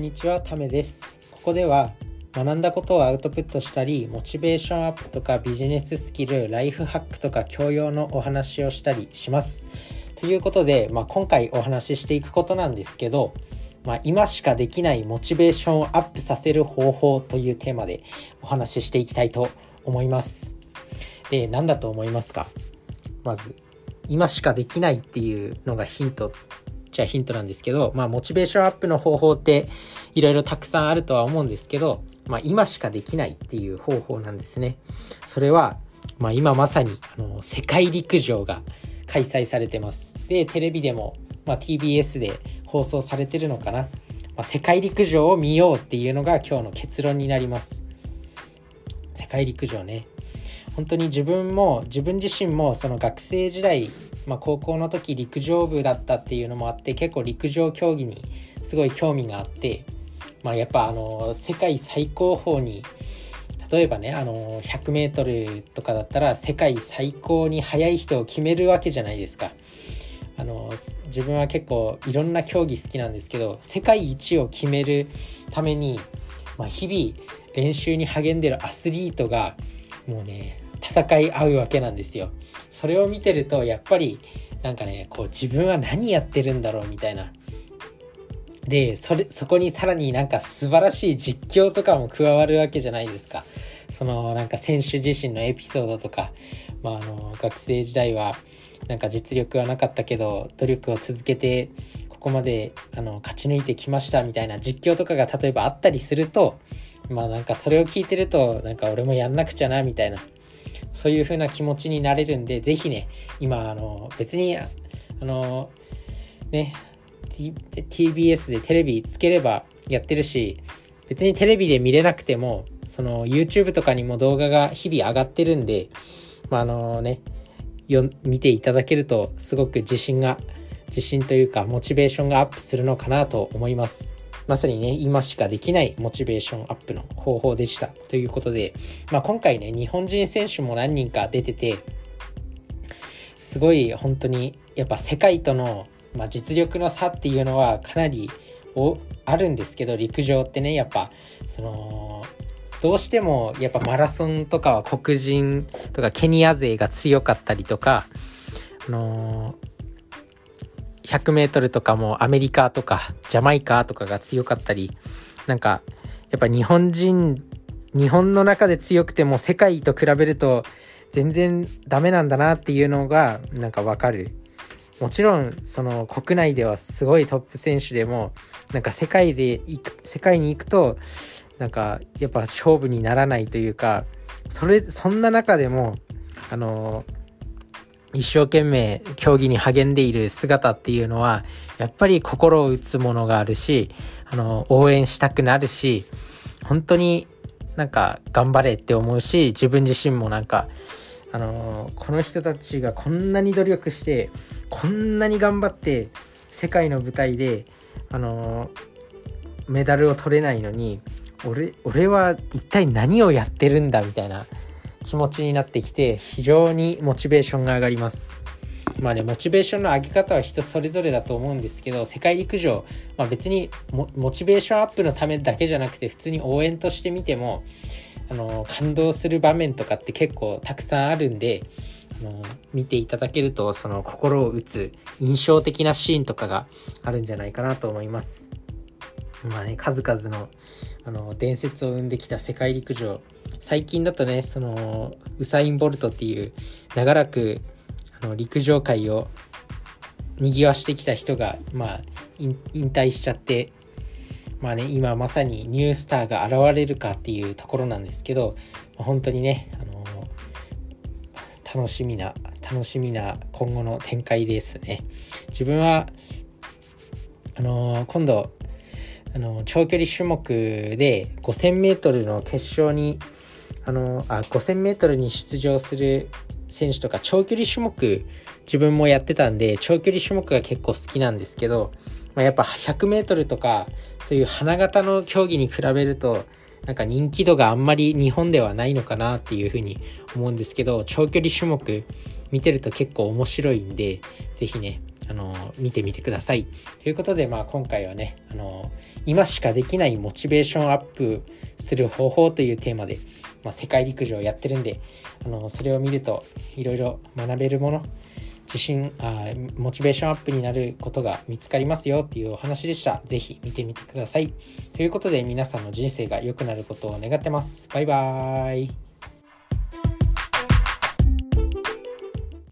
んにちは、ためです。ここでは学んだことをアウトプットしたり、モチベーションアップとかビジネススキル、ライフハックとか教養のお話をしたりします。ということで、まあ、今回お話ししていくことなんですけど、まあ、今しかできないモチベーションをアップさせる方法というテーマでお話ししていきたいと思います。で、何だと思いますか？まず、今しかできないっていうのがヒントじゃヒントなんですけど、まあ、モチベーションアップの方法っていろいろたくさんあるとは思うんですけど、まあ、今しかできないっていう方法なんですね。それは、まあ、今まさにあの世界陸上が開催されてます。で、テレビでも、まあ、TBS で放送されてるのかな。まあ、世界陸上を見ようっていうのが今日の結論になります。世界陸上ね。本当に自分も自分自身もその学生時代、まあ、高校の時陸上部だったっていうのもあって結構陸上競技にすごい興味があって、まあ、やっぱあの世界最高峰に例えばねあの 100m とかだったら世界最高に速い人を決めるわけじゃないですか。あの自分は結構いろんな競技好きなんですけど世界一を決めるために、まあ、日々練習に励んでるアスリートがもうね戦い合うわけなんですよ。それを見てるとやっぱりなんかねこう自分は何やってるんだろうみたいな。でそれそこにさらになんか素晴らしい実況とかも加わるわけじゃないですか。そのなんか選手自身のエピソードとか、まあ、あの学生時代はなんか実力はなかったけど努力を続けてここまであの勝ち抜いてきましたみたいな実況とかが例えばあったりするとまあなんかそれを聞いてるとなんか俺もやんなくちゃなみたいなそういう風な気持ちになれるんでぜひね今あの別にあのね TBS でテレビつければやってるし別にテレビで見れなくてもその YouTube とかにも動画が日々上がってるんでまああのねよ見ていただけるとすごく自信が自信というかモチベーションがアップするのかなと思います。まさにね今しかできないモチベーションアップの方法でした。ということで、まあ、今回ね日本人選手も何人か出ててすごい本当にやっぱ世界との、まあ、実力の差っていうのはかなりおあるんですけど陸上ってねやっぱそのどうしてもやっぱマラソンとかは黒人とかケニア勢が強かったりとか、あのー、100m とかもアメリカとかジャマイカとかが強かったりなんかやっぱ日本人日本の中で強くても世界と比べると全然ダメなんだなっていうのがなんかわかる。もちろんその国内ではすごいトップ選手でもなんか世界で行く世界に行くとなんかやっぱ勝負にならないというかそれそんな中でもあの一生懸命競技に励んでいる姿っていうのはやっぱり心を打つものがあるしあの応援したくなるし本当になんか頑張れって思うし自分自身もなんかあのこの人たちがこんなに努力してこんなに頑張って世界の舞台であのメダルを取れないのに俺俺は一体何をやってるんだみたいな気持ちになってきて非常にモチベーションが上がります。まあねモチベーションの上げ方は人それぞれだと思うんですけど世界陸上、まあ、別にモチベーションアップのためだけじゃなくて普通に応援としてみてもあの感動する場面とかって結構たくさんあるんであの見ていただけるとその心を打つ印象的なシーンとかがあるんじゃないかなと思います。まあね数々のあの伝説を生んできた世界陸上。最近だとねそのウサイン・ボルトっていう長らくあの陸上界を賑わしてきた人が、まあ、引退しちゃってまあね今まさにニュースターが現れるかっていうところなんですけど本当にね、あの楽しみな楽しみな今後の展開ですね。自分はあの今度あの長距離種目で 5000m の決勝にあのあ 5000m に出場する選手とか長距離種目自分もやってたんで長距離種目が結構好きなんですけど、まあ、やっぱ 100m とかそういう花形の競技に比べるとなんか人気度があんまり日本ではないのかなっていうふうに思うんですけど長距離種目見てると結構面白いんで是非ねあの見てみてください。ということで、まあ、今回はね、あの今しかできないモチベーションアップする方法というテーマで、まあ、世界陸上やってるんで、あのそれを見るといろいろ学べるもの、自信あ、モチベーションアップになることが見つかりますよっていうお話でした。ぜひ見てみてください。ということで皆さんの人生が良くなることを願ってます。バイバーイ。